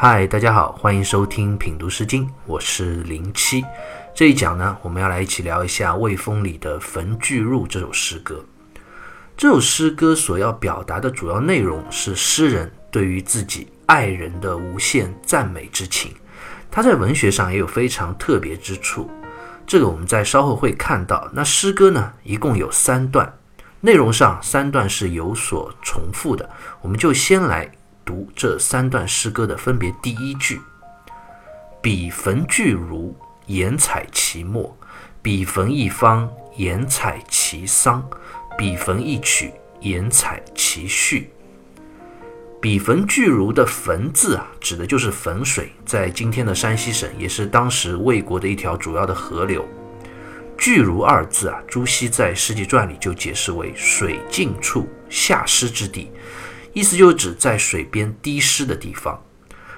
嗨，大家好，欢迎收听品读诗经，我是零七。这一讲呢，我们要来一起聊一下《卫风》里的《焚巨入》这首诗歌。这首诗歌所要表达的主要内容是诗人对于自己爱人的无限赞美之情。它在文学上也有非常特别之处，这个我们在稍后会看到。那诗歌呢，一共有三段，内容上三段是有所重复的，我们就先来。读这三段诗歌的分别：第一句，彼焚巨如，言采其末；彼焚一方，言采其桑；彼焚一曲，言采其序。彼焚巨如的“焚”字啊，指的就是汾水，在今天的山西省，也是当时魏国的一条主要的河流。巨如二字啊，朱熹在《世纪传》里就解释为水尽处，下湿之地。意思就是指在水边滴湿的地方。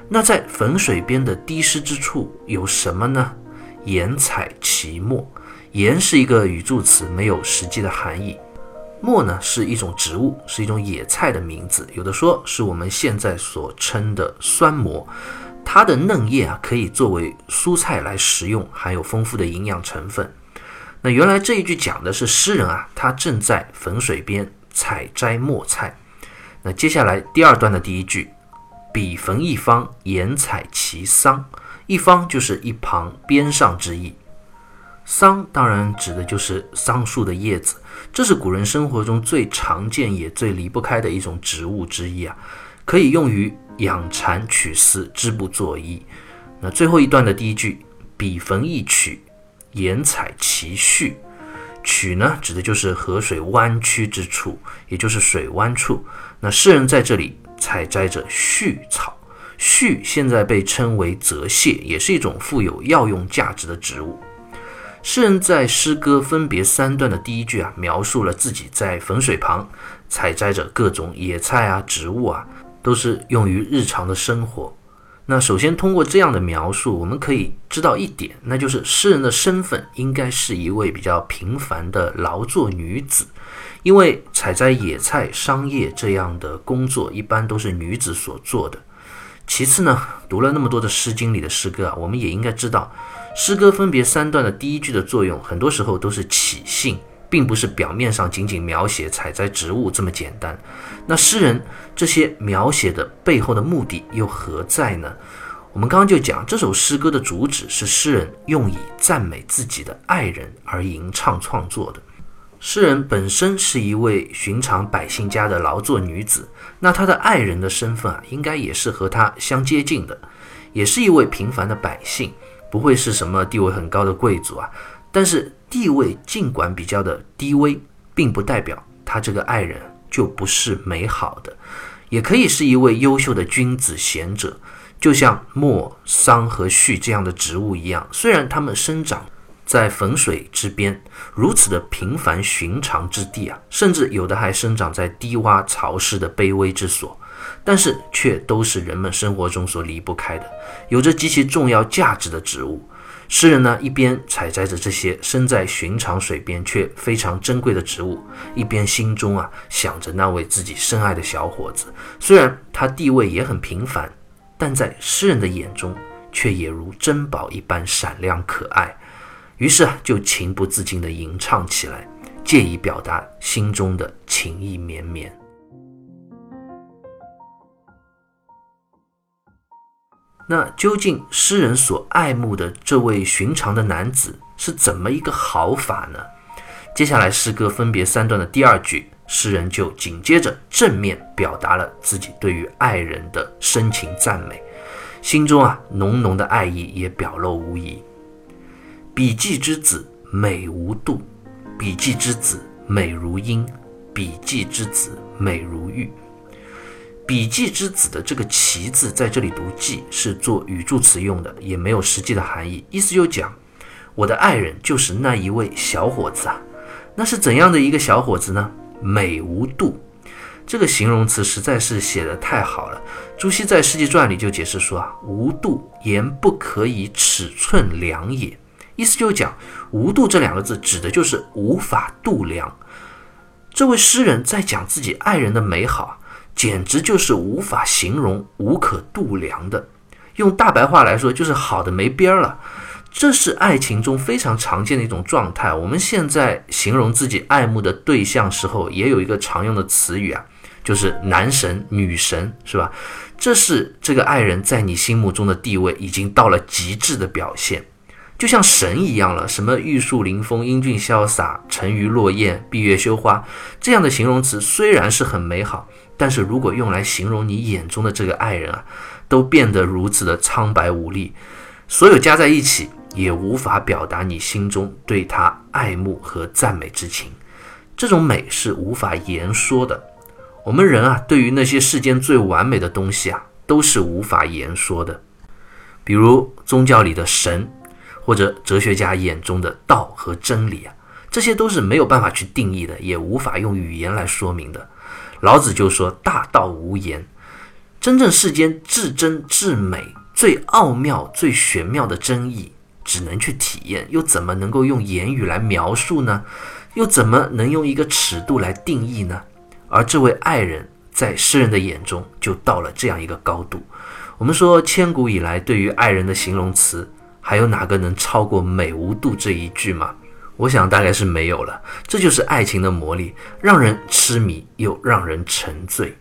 那在汾水边的滴湿之处有什么呢？盐采其末。盐是一个语助词，没有实际的含义。末呢是一种植物，是一种野菜的名字。有的说是我们现在所称的酸蘑。它的嫩叶啊可以作为蔬菜来食用，含有丰富的营养成分。那原来这一句讲的是诗人啊，他正在汾水边采摘末菜。那接下来第二段的第一句，彼逢一方，言采其桑。一方就是一旁、边上之意。桑当然指的就是桑树的叶子，这是古人生活中最常见也最离不开的一种植物之一啊，可以用于养蚕、取丝、织布、作衣。那最后一段的第一句，彼逢一曲，言采其序。曲呢，指的就是河水弯曲之处，也就是水湾处。那诗人在这里采摘着絮草，絮现在被称为泽泻，也是一种富有药用价值的植物。诗人在诗歌分别三段的第一句啊，描述了自己在汾水旁采摘着各种野菜啊、植物啊，都是用于日常的生活。那首先通过这样的描述，我们可以知道一点，那就是诗人的身份应该是一位比较平凡的劳作女子，因为采摘野菜、商业这样的工作一般都是女子所做的。其次呢，读了那么多的《诗经》里的诗歌啊，我们也应该知道，诗歌分别三段的第一句的作用，很多时候都是起兴。并不是表面上仅仅描写采摘植物这么简单。那诗人这些描写的背后的目的又何在呢？我们刚刚就讲，这首诗歌的主旨是诗人用以赞美自己的爱人而吟唱创作的。诗人本身是一位寻常百姓家的劳作女子，那她的爱人的身份啊，应该也是和她相接近的，也是一位平凡的百姓，不会是什么地位很高的贵族啊。但是地位尽管比较的低微，并不代表他这个爱人就不是美好的，也可以是一位优秀的君子贤者，就像墨、桑和絮这样的植物一样。虽然它们生长在汾水之边，如此的平凡寻常之地啊，甚至有的还生长在低洼潮湿的卑微之所，但是却都是人们生活中所离不开的，有着极其重要价值的植物。诗人呢，一边采摘着这些生在寻常水边却非常珍贵的植物，一边心中啊想着那位自己深爱的小伙子。虽然他地位也很平凡，但在诗人的眼中却也如珍宝一般闪亮可爱。于是啊，就情不自禁地吟唱起来，借以表达心中的情意绵绵。那究竟诗人所爱慕的这位寻常的男子是怎么一个好法呢？接下来诗歌分别三段的第二句，诗人就紧接着正面表达了自己对于爱人的深情赞美，心中啊浓浓的爱意也表露无遗。笔记之子美无度，笔记之子美如鹰，笔记之子美如玉。笔记之子的这个“其”字在这里读“记”，是做语助词用的，也没有实际的含义。意思就讲，我的爱人就是那一位小伙子啊。那是怎样的一个小伙子呢？美无度，这个形容词实在是写得太好了。朱熹在《世纪传》里就解释说啊，无度言不可以尺寸量也。意思就是讲，无度这两个字指的就是无法度量。这位诗人在讲自己爱人的美好。简直就是无法形容、无可度量的。用大白话来说，就是好的没边儿了。这是爱情中非常常见的一种状态。我们现在形容自己爱慕的对象时候，也有一个常用的词语啊，就是男神、女神，是吧？这是这个爱人在你心目中的地位已经到了极致的表现，就像神一样了。什么玉树临风、英俊潇洒、沉鱼落雁、闭月羞花这样的形容词，虽然是很美好，但是如果用来形容你眼中的这个爱人啊，都变得如此的苍白无力，所有加在一起。也无法表达你心中对他爱慕和赞美之情，这种美是无法言说的。我们人啊，对于那些世间最完美的东西啊，都是无法言说的。比如宗教里的神，或者哲学家眼中的道和真理啊，这些都是没有办法去定义的，也无法用语言来说明的。老子就说：“大道无言。”真正世间至真至美、最奥妙、最玄妙的真意。只能去体验，又怎么能够用言语来描述呢？又怎么能用一个尺度来定义呢？而这位爱人，在诗人的眼中就到了这样一个高度。我们说，千古以来对于爱人的形容词，还有哪个能超过“美无度”这一句吗？我想大概是没有了。这就是爱情的魔力，让人痴迷又让人沉醉。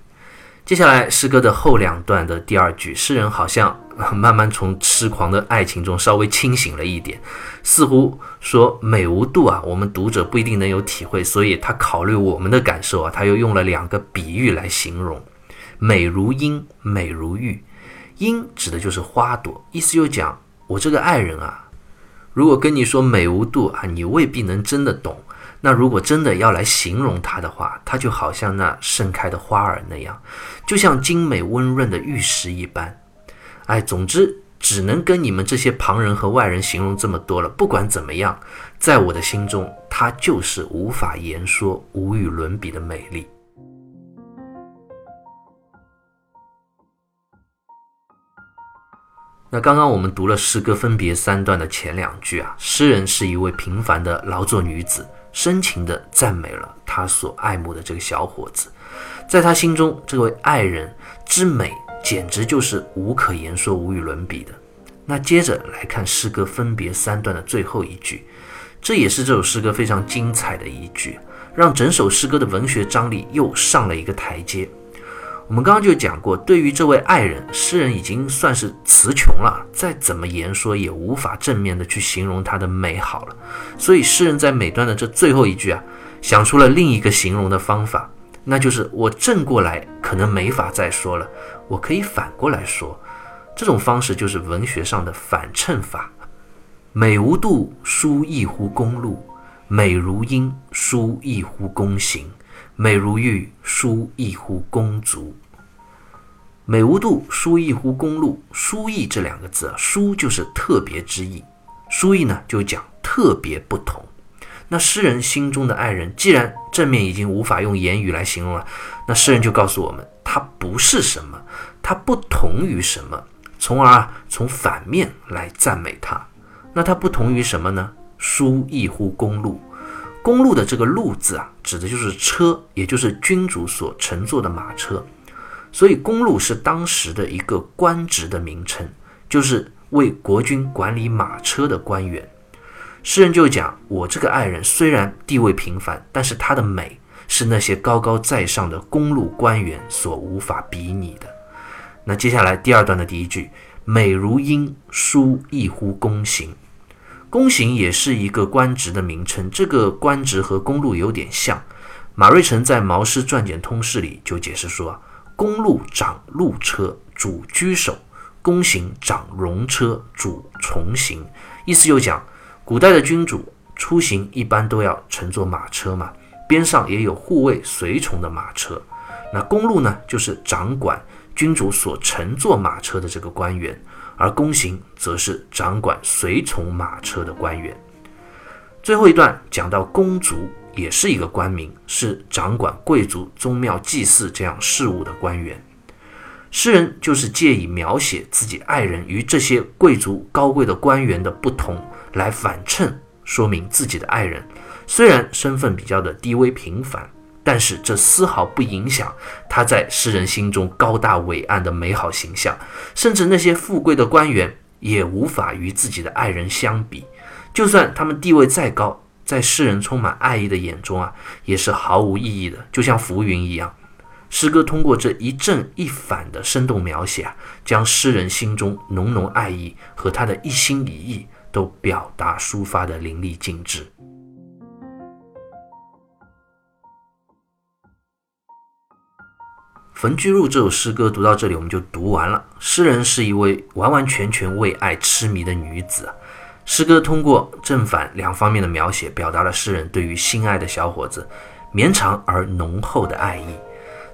接下来诗歌的后两段的第二句，诗人好像慢慢从痴狂的爱情中稍微清醒了一点，似乎说美无度啊，我们读者不一定能有体会，所以他考虑我们的感受啊，他又用了两个比喻来形容，美如樱，美如玉。樱指的就是花朵，意思就讲我这个爱人啊，如果跟你说美无度啊，你未必能真的懂。那如果真的要来形容它的话，它就好像那盛开的花儿那样，就像精美温润的玉石一般。哎，总之只能跟你们这些旁人和外人形容这么多了。不管怎么样，在我的心中，它就是无法言说、无与伦比的美丽。那刚刚我们读了诗歌分别三段的前两句啊，诗人是一位平凡的劳作女子。深情地赞美了她所爱慕的这个小伙子，在他心中，这位爱人之美简直就是无可言说、无与伦比的。那接着来看诗歌分别三段的最后一句，这也是这首诗歌非常精彩的一句，让整首诗歌的文学张力又上了一个台阶。我们刚刚就讲过，对于这位爱人，诗人已经算是词穷了，再怎么言说也无法正面的去形容她的美好了。所以诗人在每段的这最后一句啊，想出了另一个形容的方法，那就是我正过来可能没法再说了，我可以反过来说。这种方式就是文学上的反衬法。美无度，书亦乎公路；美如音，书亦乎公行。美如玉，书亦乎公足；美无度，书亦乎公路。书意这两个字啊，书就是特别之意，书意呢就讲特别不同。那诗人心中的爱人，既然正面已经无法用言语来形容了，那诗人就告诉我们，他不是什么，他不同于什么，从而啊从反面来赞美他。那他不同于什么呢？书亦乎公路。公路的这个“路”字啊，指的就是车，也就是君主所乘坐的马车。所以，公路是当时的一个官职的名称，就是为国君管理马车的官员。诗人就讲：我这个爱人虽然地位平凡，但是她的美是那些高高在上的公路官员所无法比拟的。那接下来第二段的第一句：“美如鹰，书亦乎公行。”公行也是一个官职的名称，这个官职和公路有点像。马瑞辰在《毛诗传简通释》里就解释说：“公路掌路车，主车手；公行掌戎车，主从行。”意思就讲，古代的君主出行一般都要乘坐马车嘛，边上也有护卫随从的马车。那公路呢，就是掌管君主所乘坐马车的这个官员。而公行则是掌管随从马车的官员。最后一段讲到公族，也是一个官名，是掌管贵族宗庙祭祀这样事务的官员。诗人就是借以描写自己爱人与这些贵族高贵的官员的不同，来反衬说明自己的爱人虽然身份比较的低微平凡，但是这丝毫不影响他在诗人心中高大伟岸的美好形象，甚至那些富贵的官员也无法与自己的爱人相比。就算他们地位再高，在诗人充满爱意的眼中啊，也是毫无意义的，就像浮云一样。诗歌通过这一正一反的生动描写啊，将诗人心中浓浓爱意和他的一心一意都表达抒发的淋漓尽致。《焚巨鹿》这首诗歌读到这里，我们就读完了。诗人是一位完完全全为爱痴迷的女子。诗歌通过正反两方面的描写，表达了诗人对于心爱的小伙子绵长而浓厚的爱意。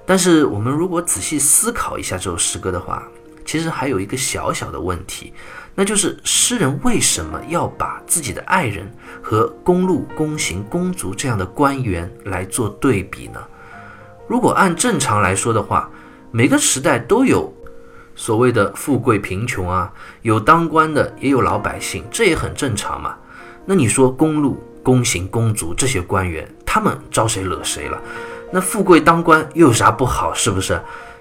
但是，我们如果仔细思考一下这首诗歌的话，其实还有一个小小的问题，那就是诗人为什么要把自己的爱人和公路、公行、公族这样的官员来做对比呢？如果按正常来说的话，每个时代都有所谓的富贵贫穷啊，有当官的，也有老百姓，这也很正常嘛。那你说公路、公行、公族这些官员，他们招谁惹谁了？那富贵当官又有啥不好？是不是？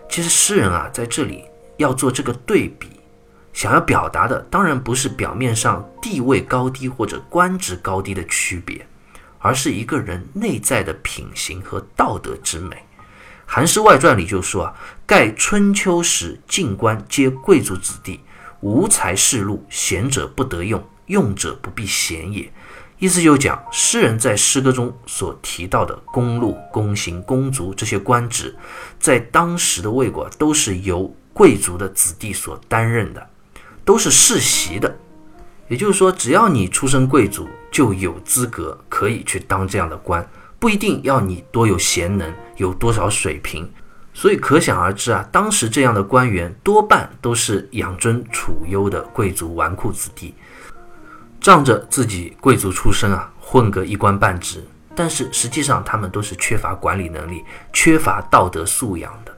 其实诗人啊，在这里要做这个对比，想要表达的当然不是表面上地位高低或者官职高低的区别，而是一个人内在的品行和道德之美。《韩诗外传》里就说啊，盖春秋时进官皆贵族子弟，无才仕禄，贤者不得用，用者不必贤也。意思就讲，诗人在诗歌中所提到的公禄、公行、公族这些官职，在当时的魏国都是由贵族的子弟所担任的，都是世袭的。也就是说，只要你出身贵族，就有资格可以去当这样的官。不一定要你多有贤能，有多少水平，所以可想而知啊，当时这样的官员多半都是养尊处优的贵族纨绔子弟，仗着自己贵族出身啊，混个一官半职，但是实际上他们都是缺乏管理能力、缺乏道德素养的。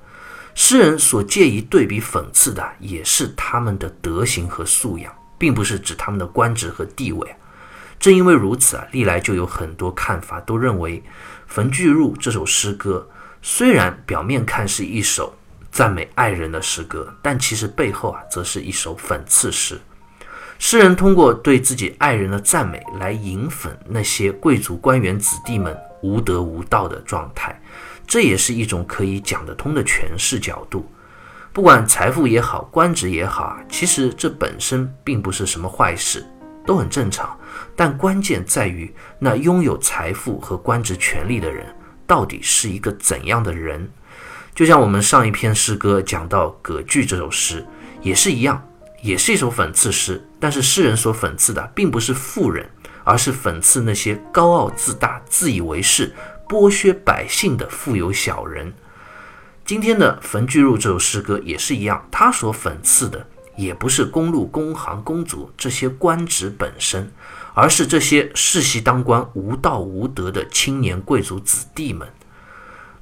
诗人所借以对比讽刺的，也是他们的德行和素养，并不是指他们的官职和地位。正因为如此啊，历来就有很多看法都认为，《焚巨入》这首诗歌虽然表面看是一首赞美爱人的诗歌，但其实背后啊，则是一首讽刺诗。诗人通过对自己爱人的赞美来引讽那些贵族官员子弟们无德无道的状态，这也是一种可以讲得通的诠释角度。不管财富也好，官职也好啊，其实这本身并不是什么坏事。都很正常，但关键在于那拥有财富和官职权力的人到底是一个怎样的人。就像我们上一篇诗歌讲到《葛句》这首诗，也是一样，也是一首讽刺诗。但是诗人所讽刺的并不是富人，而是讽刺那些高傲自大、自以为是、剥削百姓的富有小人。今天的《焚巨入》这首诗歌也是一样，他所讽刺的。也不是公路、公行、公族这些官职本身，而是这些世袭当官、无道无德的青年贵族子弟们。《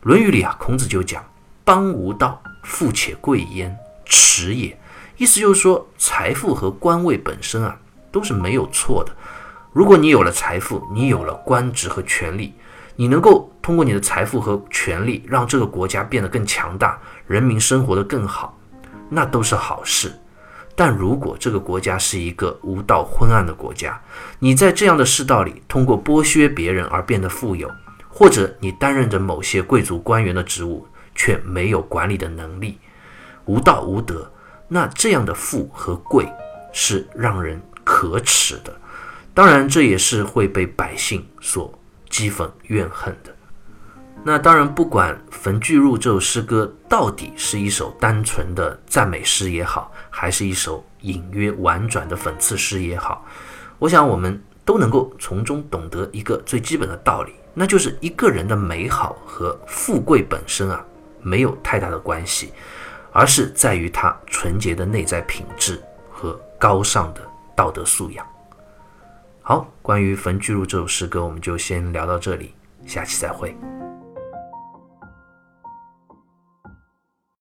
论语》里啊，孔子就讲：“邦无道，富且贵焉，耻也。”意思就是说，财富和官位本身啊，都是没有错的。如果你有了财富，你有了官职和权力，你能够通过你的财富和权力让这个国家变得更强大，人民生活得更好，那都是好事。但如果这个国家是一个无道昏暗的国家，你在这样的世道里通过剥削别人而变得富有，或者你担任着某些贵族官员的职务却没有管理的能力，无道无德，那这样的富和贵是让人可耻的。当然，这也是会被百姓所讥讽怨恨的。那当然，不管《焚巨鹿》这首诗歌到底是一首单纯的赞美诗也好，还是一首隐约婉转的讽刺诗也好，我想我们都能够从中懂得一个最基本的道理，那就是一个人的美好和富贵本身啊没有太大的关系，而是在于他纯洁的内在品质和高尚的道德素养。好，关于《焚巨鹿》这首诗歌，我们就先聊到这里，下期再会。